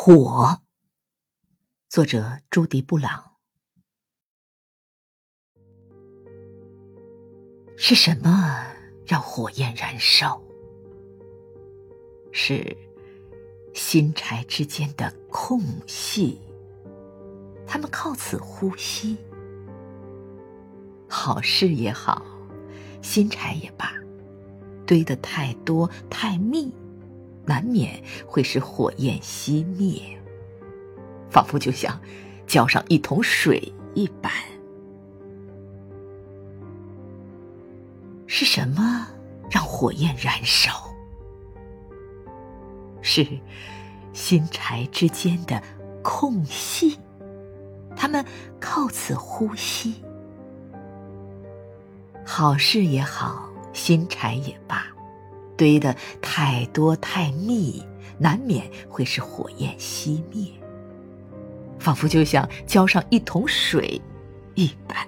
火。作者朱迪布朗。是什么让火焰燃烧？是新柴之间的空隙，他们靠此呼吸。好事也好，新柴也罢，堆得太多太密，难免会使火焰熄灭，仿佛就像浇上一桶水一般。是什么让火焰燃烧？是新柴之间的空隙，他们靠此呼吸。好事也好，新柴也罢，堆得太多太密，难免会使火焰熄灭，仿佛就像浇上一桶水一般。